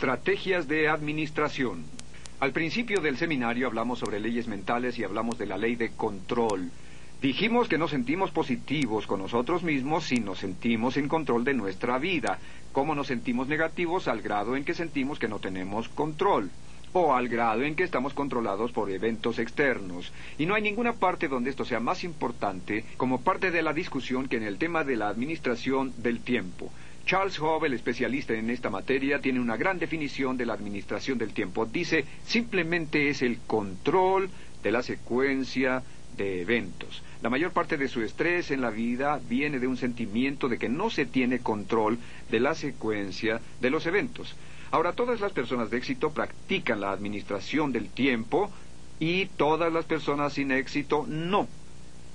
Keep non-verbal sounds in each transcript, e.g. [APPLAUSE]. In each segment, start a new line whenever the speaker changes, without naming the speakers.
Estrategias de administración. Al principio del seminario hablamos sobre leyes mentales y hablamos de la ley de control. Dijimos que nos sentimos positivos con nosotros mismos si nos sentimos en control de nuestra vida. ¿Cómo nos sentimos negativos al grado en que sentimos que no tenemos control? o al grado en que estamos controlados por eventos externos. Y no hay ninguna parte donde esto sea más importante como parte de la discusión que en el tema de la administración del tiempo. Charles Hove, el especialista en esta materia, tiene una gran definición de la administración del tiempo. Dice, simplemente es el control de la secuencia de eventos. La mayor parte de su estrés en la vida viene de un sentimiento de que no se tiene control de la secuencia de los eventos. Ahora, todas las personas de éxito practican la administración del tiempo y todas las personas sin éxito no.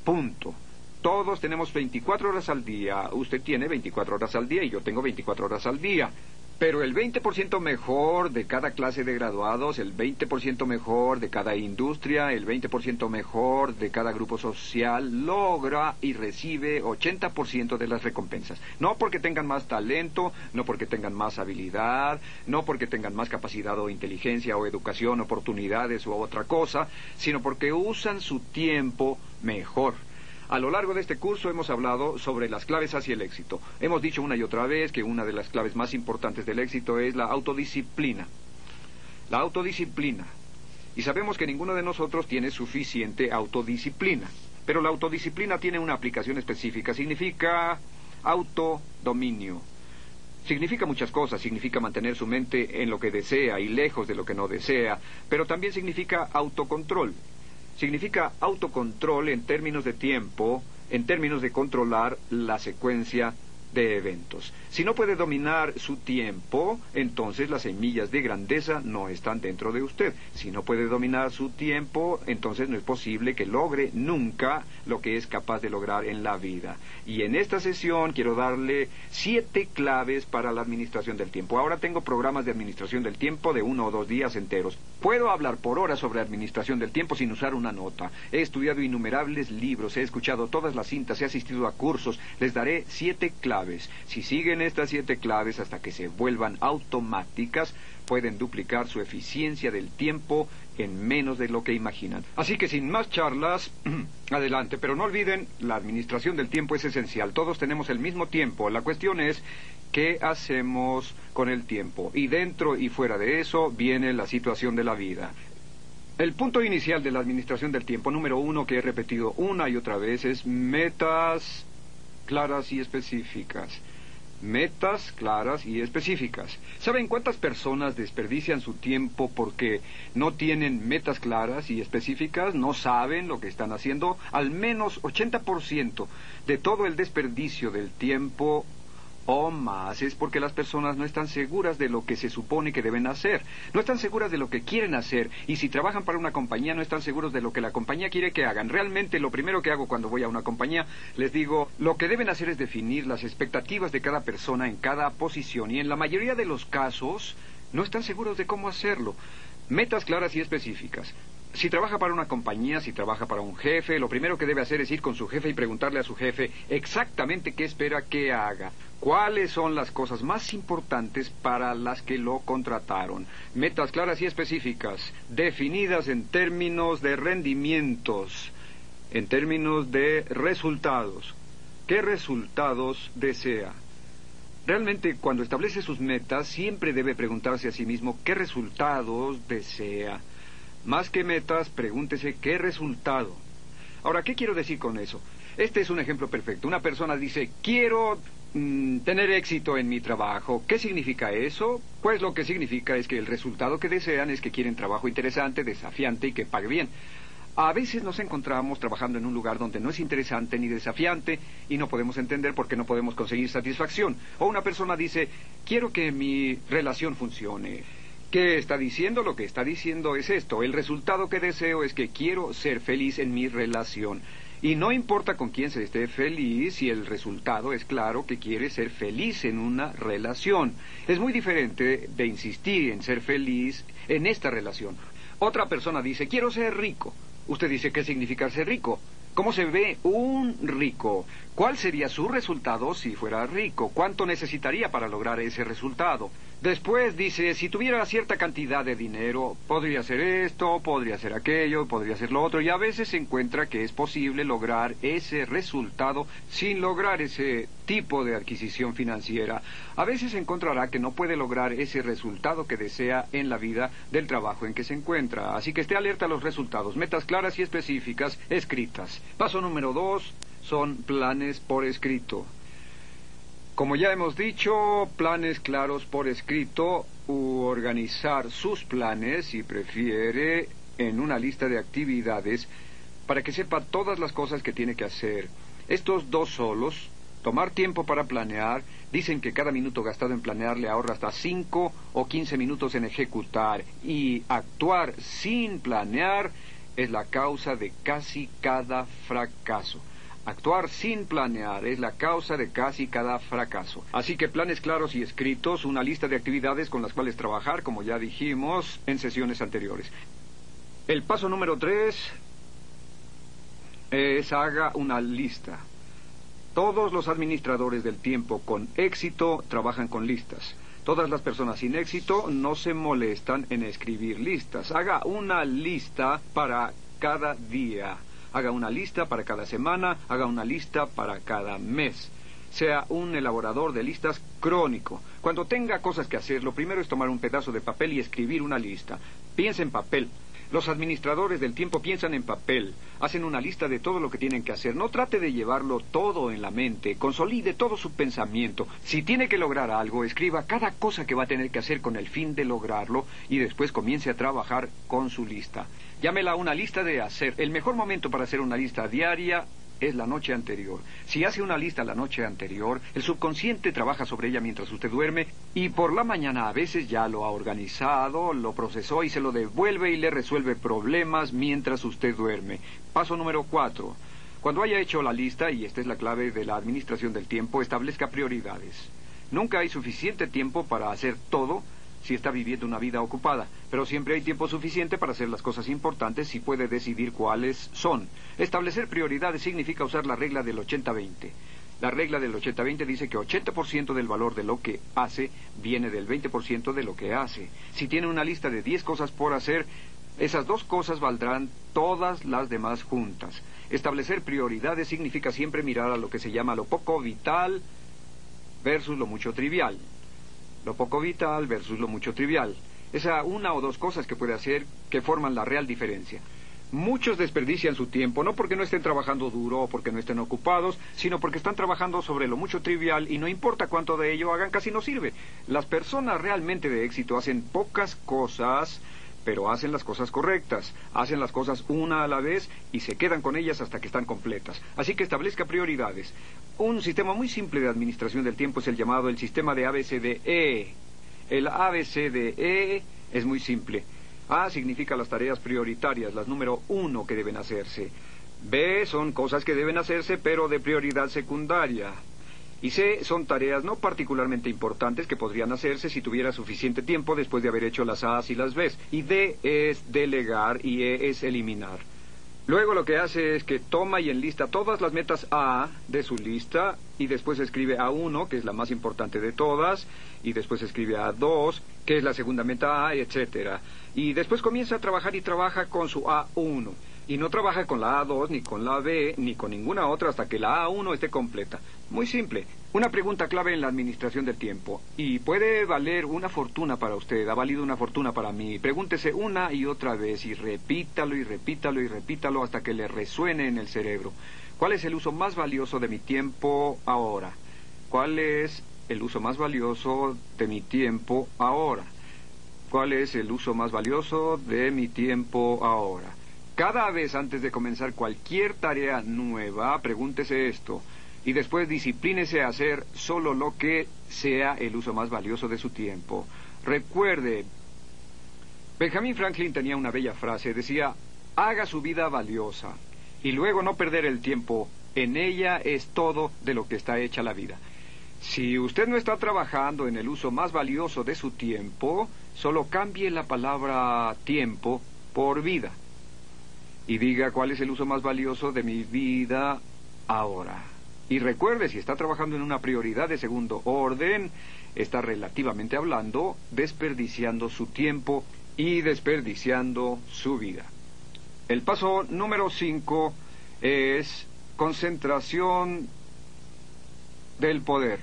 Punto. Todos tenemos 24 horas al día. Usted tiene 24 horas al día y yo tengo 24 horas al día. Pero el 20% mejor de cada clase de graduados, el 20% mejor de cada industria, el 20% mejor de cada grupo social logra y recibe 80% de las recompensas. No porque tengan más talento, no porque tengan más habilidad, no porque tengan más capacidad o inteligencia o educación, oportunidades u otra cosa, sino porque usan su tiempo mejor. A lo largo de este curso hemos hablado sobre las claves hacia el éxito. Hemos dicho una y otra vez que una de las claves más importantes del éxito es la autodisciplina. La autodisciplina. Y sabemos que ninguno de nosotros tiene suficiente autodisciplina. Pero la autodisciplina tiene una aplicación específica. Significa autodominio. Significa muchas cosas, significa mantener su mente en lo que desea y lejos de lo que no desea, pero también significa autocontrol significa autocontrol en términos de tiempo, en términos de controlar la secuencia de eventos. Si no puede dominar su tiempo, entonces las semillas de grandeza no están dentro de usted. Si no puede dominar su tiempo, entonces no es posible que logre nunca lo que es capaz de lograr en la vida. Y en esta sesión quiero darle siete claves para la administración del tiempo. Ahora tengo programas de administración del tiempo de uno o dos días enteros. Puedo hablar por horas sobre administración del tiempo sin usar una nota. He estudiado innumerables libros, he escuchado todas las cintas, he asistido a cursos. Les daré siete claves si siguen estas siete claves hasta que se vuelvan automáticas, pueden duplicar su eficiencia del tiempo en menos de lo que imaginan. Así que sin más charlas, [CLEARS THROAT] adelante, pero no olviden, la administración del tiempo es esencial. Todos tenemos el mismo tiempo. La cuestión es qué hacemos con el tiempo. Y dentro y fuera de eso viene la situación de la vida. El punto inicial de la administración del tiempo, número uno, que he repetido una y otra vez, es metas claras y específicas. Metas claras y específicas. ¿Saben cuántas personas desperdician su tiempo porque no tienen metas claras y específicas? No saben lo que están haciendo. Al menos 80% de todo el desperdicio del tiempo o más es porque las personas no están seguras de lo que se supone que deben hacer, no están seguras de lo que quieren hacer y si trabajan para una compañía no están seguros de lo que la compañía quiere que hagan. Realmente lo primero que hago cuando voy a una compañía les digo, lo que deben hacer es definir las expectativas de cada persona en cada posición y en la mayoría de los casos no están seguros de cómo hacerlo. Metas claras y específicas. Si trabaja para una compañía, si trabaja para un jefe, lo primero que debe hacer es ir con su jefe y preguntarle a su jefe exactamente qué espera que haga. ¿Cuáles son las cosas más importantes para las que lo contrataron? Metas claras y específicas, definidas en términos de rendimientos, en términos de resultados. ¿Qué resultados desea? Realmente, cuando establece sus metas, siempre debe preguntarse a sí mismo qué resultados desea. Más que metas, pregúntese qué resultado. Ahora, ¿qué quiero decir con eso? Este es un ejemplo perfecto. Una persona dice, quiero mm, tener éxito en mi trabajo. ¿Qué significa eso? Pues lo que significa es que el resultado que desean es que quieren trabajo interesante, desafiante y que pague bien. A veces nos encontramos trabajando en un lugar donde no es interesante ni desafiante y no podemos entender por qué no podemos conseguir satisfacción. O una persona dice, quiero que mi relación funcione. ¿Qué está diciendo? Lo que está diciendo es esto. El resultado que deseo es que quiero ser feliz en mi relación. Y no importa con quién se esté feliz, si el resultado es claro que quiere ser feliz en una relación. Es muy diferente de insistir en ser feliz en esta relación. Otra persona dice, quiero ser rico. Usted dice, ¿qué significa ser rico? ¿Cómo se ve un rico? ¿Cuál sería su resultado si fuera rico? ¿Cuánto necesitaría para lograr ese resultado? Después dice, si tuviera cierta cantidad de dinero, podría hacer esto, podría hacer aquello, podría hacer lo otro, y a veces se encuentra que es posible lograr ese resultado sin lograr ese tipo de adquisición financiera. A veces se encontrará que no puede lograr ese resultado que desea en la vida del trabajo en que se encuentra. Así que esté alerta a los resultados, metas claras y específicas escritas. Paso número dos son planes por escrito. Como ya hemos dicho, planes claros por escrito u organizar sus planes, si prefiere, en una lista de actividades para que sepa todas las cosas que tiene que hacer. Estos dos solos, tomar tiempo para planear, dicen que cada minuto gastado en planear le ahorra hasta 5 o 15 minutos en ejecutar y actuar sin planear es la causa de casi cada fracaso. Actuar sin planear es la causa de casi cada fracaso. Así que planes claros y escritos, una lista de actividades con las cuales trabajar, como ya dijimos en sesiones anteriores. El paso número tres es haga una lista. Todos los administradores del tiempo con éxito trabajan con listas. Todas las personas sin éxito no se molestan en escribir listas. Haga una lista para cada día haga una lista para cada semana, haga una lista para cada mes. Sea un elaborador de listas crónico. Cuando tenga cosas que hacer, lo primero es tomar un pedazo de papel y escribir una lista. Piensa en papel. Los administradores del tiempo piensan en papel, hacen una lista de todo lo que tienen que hacer. No trate de llevarlo todo en la mente, consolide todo su pensamiento. Si tiene que lograr algo, escriba cada cosa que va a tener que hacer con el fin de lograrlo y después comience a trabajar con su lista. Llámela una lista de hacer. El mejor momento para hacer una lista diaria es la noche anterior. Si hace una lista la noche anterior, el subconsciente trabaja sobre ella mientras usted duerme y por la mañana a veces ya lo ha organizado, lo procesó y se lo devuelve y le resuelve problemas mientras usted duerme. Paso número cuatro. Cuando haya hecho la lista, y esta es la clave de la administración del tiempo, establezca prioridades. Nunca hay suficiente tiempo para hacer todo si está viviendo una vida ocupada, pero siempre hay tiempo suficiente para hacer las cosas importantes si puede decidir cuáles son. Establecer prioridades significa usar la regla del 80-20. La regla del 80-20 dice que 80% del valor de lo que hace viene del 20% de lo que hace. Si tiene una lista de 10 cosas por hacer, esas dos cosas valdrán todas las demás juntas. Establecer prioridades significa siempre mirar a lo que se llama lo poco vital versus lo mucho trivial lo poco vital versus lo mucho trivial. Esa una o dos cosas que puede hacer que forman la real diferencia. Muchos desperdician su tiempo no porque no estén trabajando duro o porque no estén ocupados, sino porque están trabajando sobre lo mucho trivial y no importa cuánto de ello hagan, casi no sirve. Las personas realmente de éxito hacen pocas cosas pero hacen las cosas correctas, hacen las cosas una a la vez y se quedan con ellas hasta que están completas. Así que establezca prioridades. Un sistema muy simple de administración del tiempo es el llamado el sistema de ABCDE. El ABCDE es muy simple. A significa las tareas prioritarias, las número uno que deben hacerse. B son cosas que deben hacerse pero de prioridad secundaria. Y C son tareas no particularmente importantes que podrían hacerse si tuviera suficiente tiempo después de haber hecho las A y las B. Y D es delegar y E es eliminar. Luego lo que hace es que toma y enlista todas las metas A de su lista y después escribe A1, que es la más importante de todas, y después escribe A2, que es la segunda meta A, etcétera. Y después comienza a trabajar y trabaja con su A1 y no trabaja con la A2, ni con la B, ni con ninguna otra hasta que la A1 esté completa. Muy simple. Una pregunta clave en la administración del tiempo. Y puede valer una fortuna para usted, ha valido una fortuna para mí. Pregúntese una y otra vez y repítalo y repítalo y repítalo hasta que le resuene en el cerebro. ¿Cuál es el uso más valioso de mi tiempo ahora? ¿cuál es el uso más valioso de mi tiempo ahora? ¿Cuál es el uso más valioso de mi tiempo ahora? Cada vez antes de comenzar cualquier tarea nueva, pregúntese esto y después disciplínese a hacer solo lo que sea el uso más valioso de su tiempo. Recuerde, Benjamin Franklin tenía una bella frase, decía, haga su vida valiosa y luego no perder el tiempo. En ella es todo de lo que está hecha la vida. Si usted no está trabajando en el uso más valioso de su tiempo, solo cambie la palabra tiempo por vida. Y diga cuál es el uso más valioso de mi vida ahora. Y recuerde, si está trabajando en una prioridad de segundo orden, está relativamente hablando desperdiciando su tiempo y desperdiciando su vida. El paso número 5 es concentración del poder.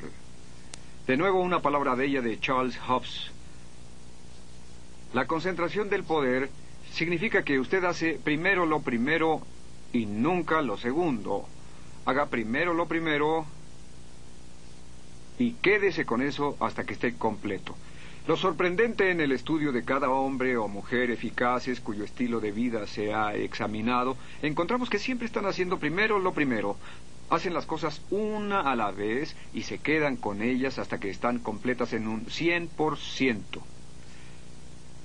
De nuevo una palabra bella de Charles Hobbes. La concentración del poder significa que usted hace primero lo primero y nunca lo segundo. Haga primero lo primero y quédese con eso hasta que esté completo. Lo sorprendente en el estudio de cada hombre o mujer eficaces cuyo estilo de vida se ha examinado, encontramos que siempre están haciendo primero lo primero. Hacen las cosas una a la vez y se quedan con ellas hasta que están completas en un 100%.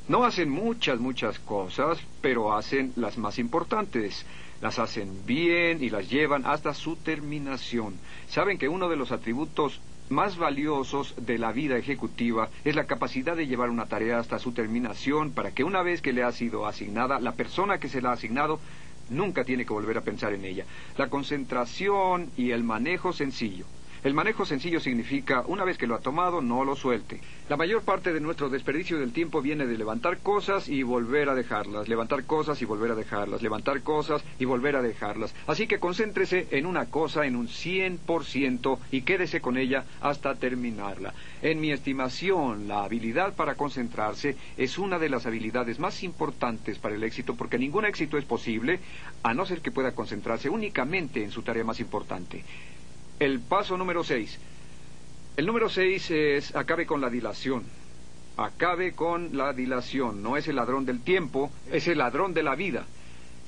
No hacen muchas, muchas cosas, pero hacen las más importantes. Las hacen bien y las llevan hasta su terminación. Saben que uno de los atributos más valiosos de la vida ejecutiva es la capacidad de llevar una tarea hasta su terminación para que una vez que le ha sido asignada, la persona que se la ha asignado nunca tiene que volver a pensar en ella. La concentración y el manejo sencillo. El manejo sencillo significa, una vez que lo ha tomado, no lo suelte. La mayor parte de nuestro desperdicio del tiempo viene de levantar cosas y volver a dejarlas, levantar cosas y volver a dejarlas, levantar cosas y volver a dejarlas. Así que concéntrese en una cosa en un 100% y quédese con ella hasta terminarla. En mi estimación, la habilidad para concentrarse es una de las habilidades más importantes para el éxito porque ningún éxito es posible a no ser que pueda concentrarse únicamente en su tarea más importante. El paso número 6. El número 6 es acabe con la dilación. Acabe con la dilación. No es el ladrón del tiempo, es el ladrón de la vida.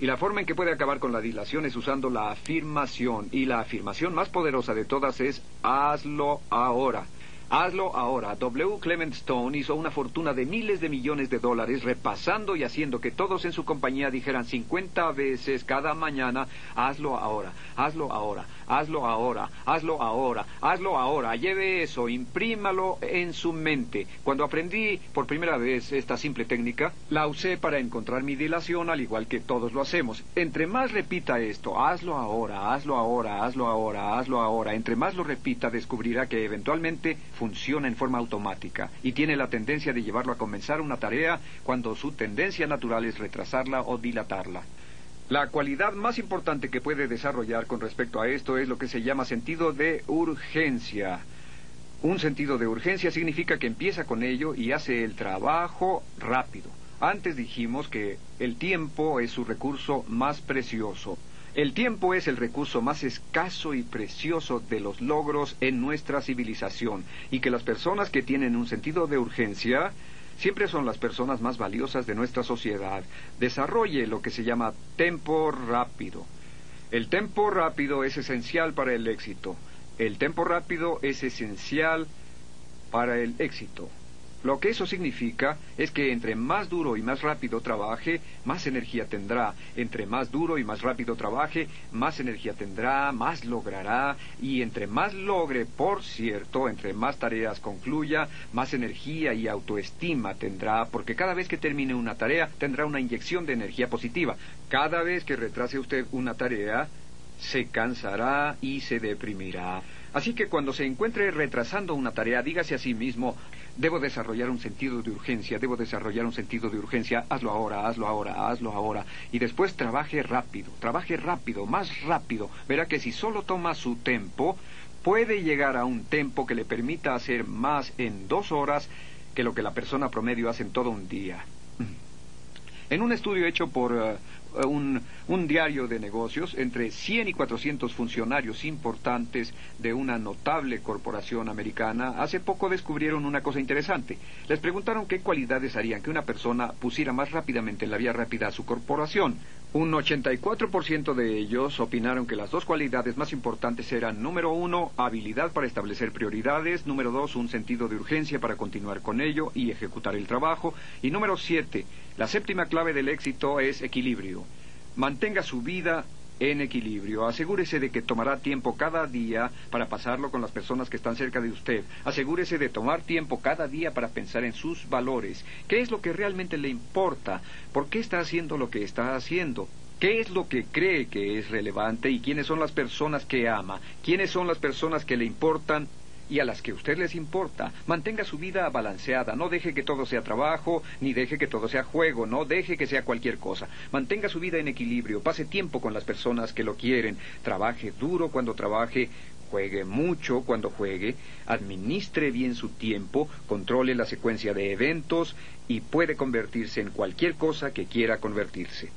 Y la forma en que puede acabar con la dilación es usando la afirmación. Y la afirmación más poderosa de todas es hazlo ahora. Hazlo ahora. W. Clement Stone hizo una fortuna de miles de millones de dólares repasando y haciendo que todos en su compañía dijeran 50 veces cada mañana, hazlo ahora, hazlo ahora, hazlo ahora, hazlo ahora, hazlo ahora. Lleve eso, imprímalo en su mente. Cuando aprendí por primera vez esta simple técnica, la usé para encontrar mi dilación al igual que todos lo hacemos. Entre más repita esto, hazlo ahora, hazlo ahora, hazlo ahora, hazlo ahora, entre más lo repita descubrirá que eventualmente funciona en forma automática y tiene la tendencia de llevarlo a comenzar una tarea cuando su tendencia natural es retrasarla o dilatarla. La cualidad más importante que puede desarrollar con respecto a esto es lo que se llama sentido de urgencia. Un sentido de urgencia significa que empieza con ello y hace el trabajo rápido. Antes dijimos que el tiempo es su recurso más precioso. El tiempo es el recurso más escaso y precioso de los logros en nuestra civilización y que las personas que tienen un sentido de urgencia siempre son las personas más valiosas de nuestra sociedad. Desarrolle lo que se llama tempo rápido. El tempo rápido es esencial para el éxito. El tempo rápido es esencial para el éxito. Lo que eso significa es que entre más duro y más rápido trabaje, más energía tendrá. Entre más duro y más rápido trabaje, más energía tendrá, más logrará. Y entre más logre, por cierto, entre más tareas concluya, más energía y autoestima tendrá, porque cada vez que termine una tarea tendrá una inyección de energía positiva. Cada vez que retrase usted una tarea, se cansará y se deprimirá. Así que cuando se encuentre retrasando una tarea, dígase a sí mismo, Debo desarrollar un sentido de urgencia, debo desarrollar un sentido de urgencia, hazlo ahora, hazlo ahora, hazlo ahora. Y después trabaje rápido, trabaje rápido, más rápido. Verá que si solo toma su tiempo, puede llegar a un tiempo que le permita hacer más en dos horas que lo que la persona promedio hace en todo un día. En un estudio hecho por eh, un, un, diario de negocios entre 100 y 400 funcionarios importantes de una notable corporación americana hace poco descubrieron una cosa interesante. Les preguntaron qué cualidades harían que una persona pusiera más rápidamente en la vía rápida a su corporación. Un 84% de ellos opinaron que las dos cualidades más importantes eran, número uno, habilidad para establecer prioridades, número dos, un sentido de urgencia para continuar con ello y ejecutar el trabajo, y número siete, la séptima clave del éxito es equilibrio. Mantenga su vida en equilibrio. Asegúrese de que tomará tiempo cada día para pasarlo con las personas que están cerca de usted. Asegúrese de tomar tiempo cada día para pensar en sus valores. ¿Qué es lo que realmente le importa? ¿Por qué está haciendo lo que está haciendo? ¿Qué es lo que cree que es relevante y quiénes son las personas que ama? ¿Quiénes son las personas que le importan y a las que usted les importa. Mantenga su vida balanceada, no deje que todo sea trabajo, ni deje que todo sea juego, no deje que sea cualquier cosa. Mantenga su vida en equilibrio, pase tiempo con las personas que lo quieren, trabaje duro cuando trabaje, juegue mucho cuando juegue, administre bien su tiempo, controle la secuencia de eventos y puede convertirse en cualquier cosa que quiera convertirse.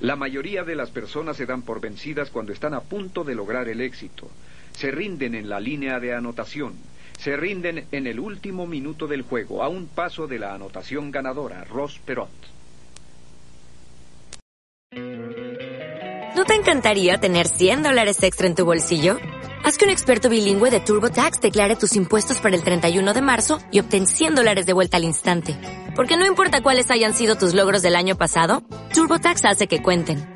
La mayoría de las personas se dan por vencidas cuando están a punto de lograr el éxito se rinden en la línea de anotación, se rinden en el último minuto del juego, a un paso de la anotación ganadora, Ross Perot.
¿No te encantaría tener 100 dólares extra en tu bolsillo? Haz que un experto bilingüe de TurboTax declare tus impuestos para el 31 de marzo y obtén 100 dólares de vuelta al instante. Porque no importa cuáles hayan sido tus logros del año pasado, TurboTax hace que cuenten